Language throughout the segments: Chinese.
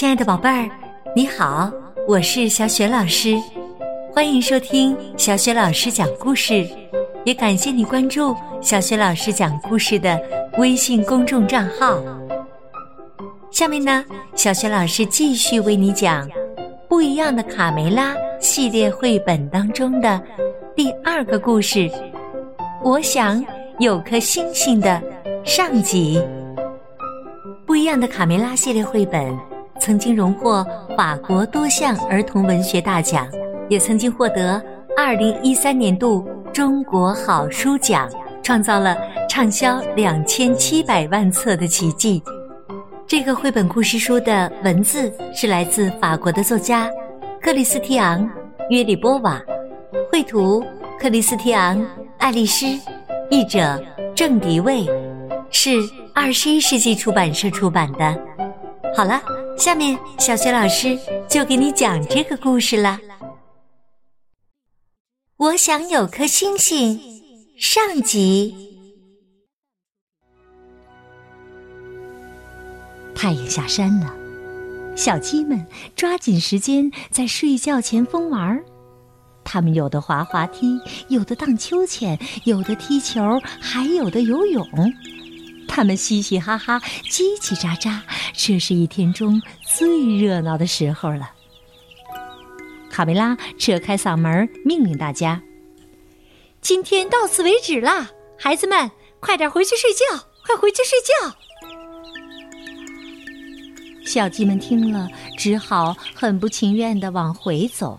亲爱的宝贝儿，你好，我是小雪老师，欢迎收听小雪老师讲故事，也感谢你关注小雪老师讲故事的微信公众账号。下面呢，小雪老师继续为你讲《不一样的卡梅拉》系列绘本当中的第二个故事。我想有颗星星的上集。不一样的卡梅拉系列绘本曾经荣获法国多项儿童文学大奖，也曾经获得二零一三年度中国好书奖，创造了畅销两千七百万册的奇迹。这个绘本故事书的文字是来自法国的作家克里斯提昂·约里波瓦，绘图克里斯提昂·爱丽丝，译者郑迪卫，是。二十一世纪出版社出版的。好了，下面小雪老师就给你讲这个故事了。我想有颗星星，上集。太阳下山了，小鸡们抓紧时间在睡觉前疯玩儿。他们有的滑滑梯，有的荡秋千，有的踢球，还有的游泳。他们嘻嘻哈哈，叽叽喳喳，这是一天中最热闹的时候了。卡梅拉扯开嗓门命令大家：“今天到此为止啦，孩子们，快点回去睡觉，快回去睡觉。”小鸡们听了，只好很不情愿的往回走。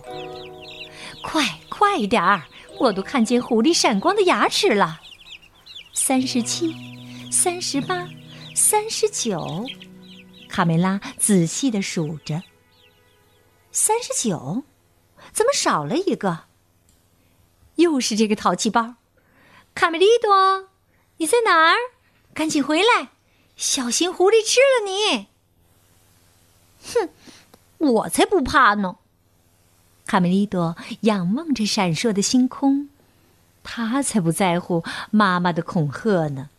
快快点儿，我都看见狐狸闪光的牙齿了。三十七。三十八，三十九，卡梅拉仔细的数着。三十九，怎么少了一个？又是这个淘气包，卡梅利多，你在哪儿？赶紧回来，小心狐狸吃了你！哼，我才不怕呢！卡梅利多仰望着闪烁的星空，他才不在乎妈妈的恐吓呢。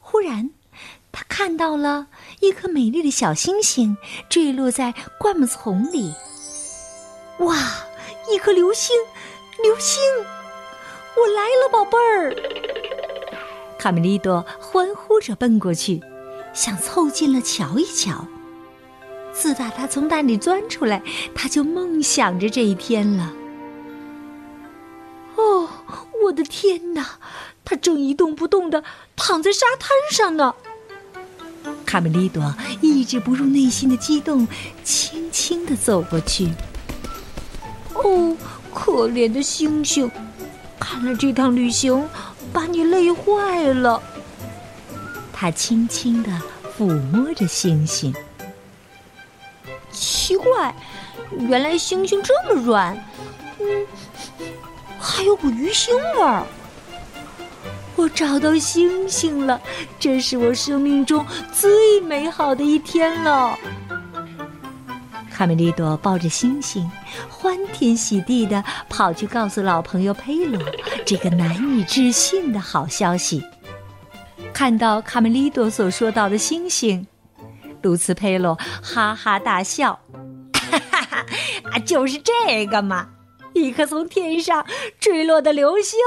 忽然，他看到了一颗美丽的小星星坠落在灌木丛里。哇，一颗流星！流星！我来了，宝贝儿！卡梅利多欢呼着奔过去，想凑近了瞧一瞧。自打他从蛋里钻出来，他就梦想着这一天了。哦，我的天哪！他正一动不动的躺在沙滩上呢。卡梅利多抑制不住内心的激动，轻轻的走过去。哦，可怜的星星，看来这趟旅行把你累坏了。他轻轻的抚摸着星星。奇怪，原来星星这么软，嗯，还有股鱼腥味儿。我找到星星了，这是我生命中最美好的一天了。卡梅利多抱着星星，欢天喜地的跑去告诉老朋友佩罗这个难以置信的好消息。看到卡梅利多所说到的星星，卢茨佩罗哈哈大笑：“哈哈哈，啊，就是这个嘛，一颗从天上坠落的流星。”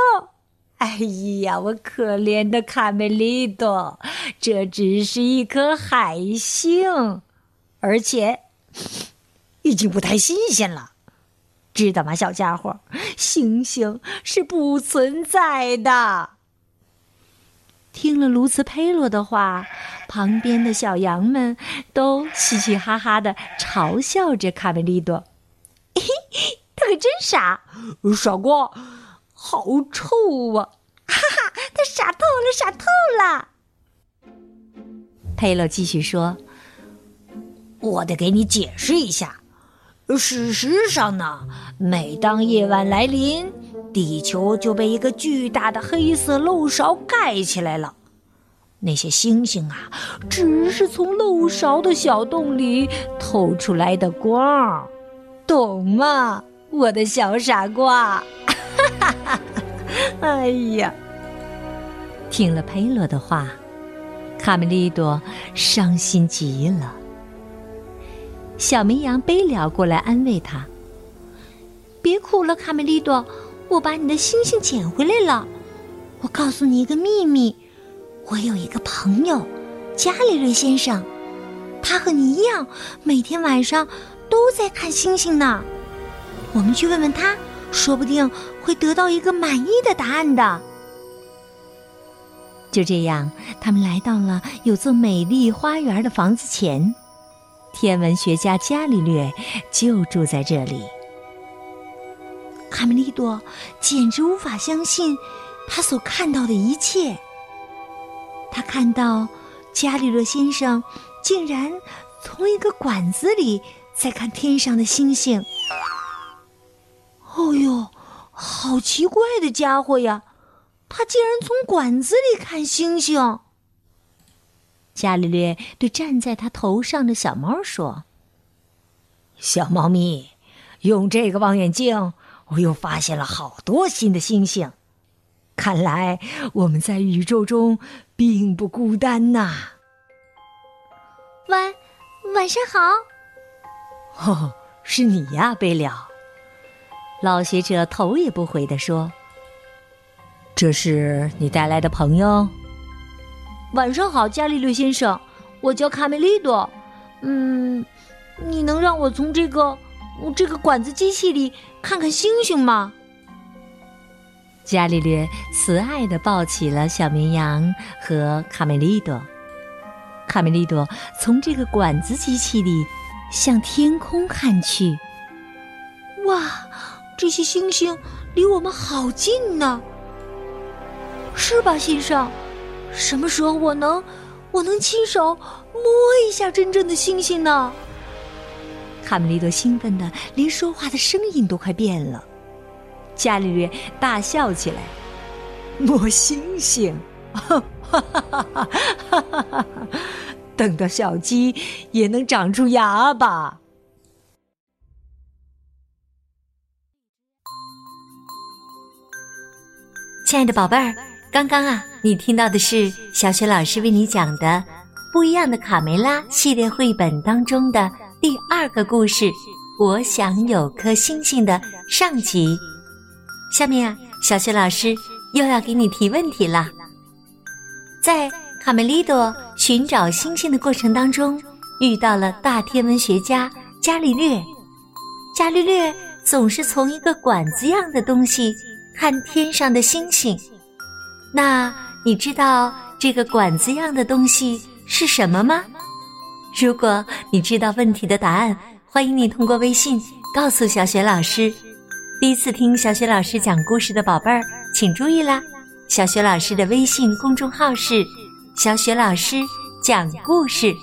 哎呀，我可怜的卡梅利多，这只是一颗海星，而且已经不太新鲜了，知道吗，小家伙？星星是不存在的。听了卢茨佩罗的话，旁边的小羊们都嘻嘻哈哈的嘲笑着卡梅利多。嘿，他可真傻，傻瓜。好臭啊！哈哈，他傻透了，傻透了。佩洛继续说：“我得给你解释一下。事实上呢，每当夜晚来临，地球就被一个巨大的黑色漏勺盖起来了。那些星星啊，只是从漏勺的小洞里透出来的光，懂吗，我的小傻瓜？” 哎呀！听了佩洛的话，卡梅利多伤心极了。小绵羊贝了过来安慰他：“别哭了，卡梅利多，我把你的星星捡回来了。我告诉你一个秘密，我有一个朋友，伽利略先生，他和你一样，每天晚上都在看星星呢。我们去问问他，说不定会得到一个满意的答案的。”就这样，他们来到了有座美丽花园的房子前。天文学家伽利略就住在这里。卡梅利多简直无法相信他所看到的一切。他看到伽利略先生竟然从一个管子里在看天上的星星。好奇怪的家伙呀！他竟然从管子里看星星。伽利略对站在他头上的小猫说：“小猫咪，用这个望远镜，我又发现了好多新的星星。看来我们在宇宙中并不孤单呐。”晚晚上好。哦，是你呀，贝了。老学者头也不回地说：“这是你带来的朋友。”晚上好，伽利略先生，我叫卡梅利多。嗯，你能让我从这个这个管子机器里看看星星吗？伽利略慈爱的抱起了小绵羊和卡梅利多。卡梅利多从这个管子机器里向天空看去。哇，这些星星离我们好近呢，是吧，先生？什么时候我能，我能亲手摸一下真正的星星呢？卡梅利多兴奋的连说话的声音都快变了。伽利略大笑起来：“摸星星，哈哈哈哈哈哈！等到小鸡也能长出牙吧？”亲爱的宝贝儿。刚刚啊，你听到的是小雪老师为你讲的《不一样的卡梅拉》系列绘本当中的第二个故事《我想有颗星星》的上集。下面啊，小雪老师又要给你提问题了。在卡梅利多寻找星星的过程当中，遇到了大天文学家伽利略。伽利略总是从一个管子样的东西看天上的星星。那你知道这个管子样的东西是什么吗？如果你知道问题的答案，欢迎你通过微信告诉小雪老师。第一次听小雪老师讲故事的宝贝儿，请注意啦！小雪老师的微信公众号是“小雪老师讲故事”，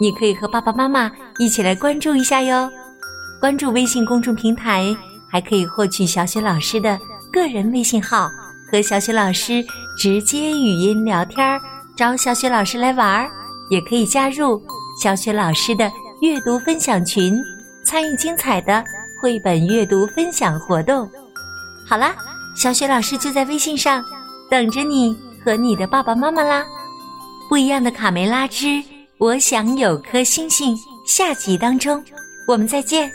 你可以和爸爸妈妈一起来关注一下哟。关注微信公众平台，还可以获取小雪老师的个人微信号。和小雪老师直接语音聊天，找小雪老师来玩儿，也可以加入小雪老师的阅读分享群，参与精彩的绘本阅读分享活动。好啦，小雪老师就在微信上等着你和你的爸爸妈妈啦！不一样的卡梅拉之我想有颗星星，下集当中我们再见。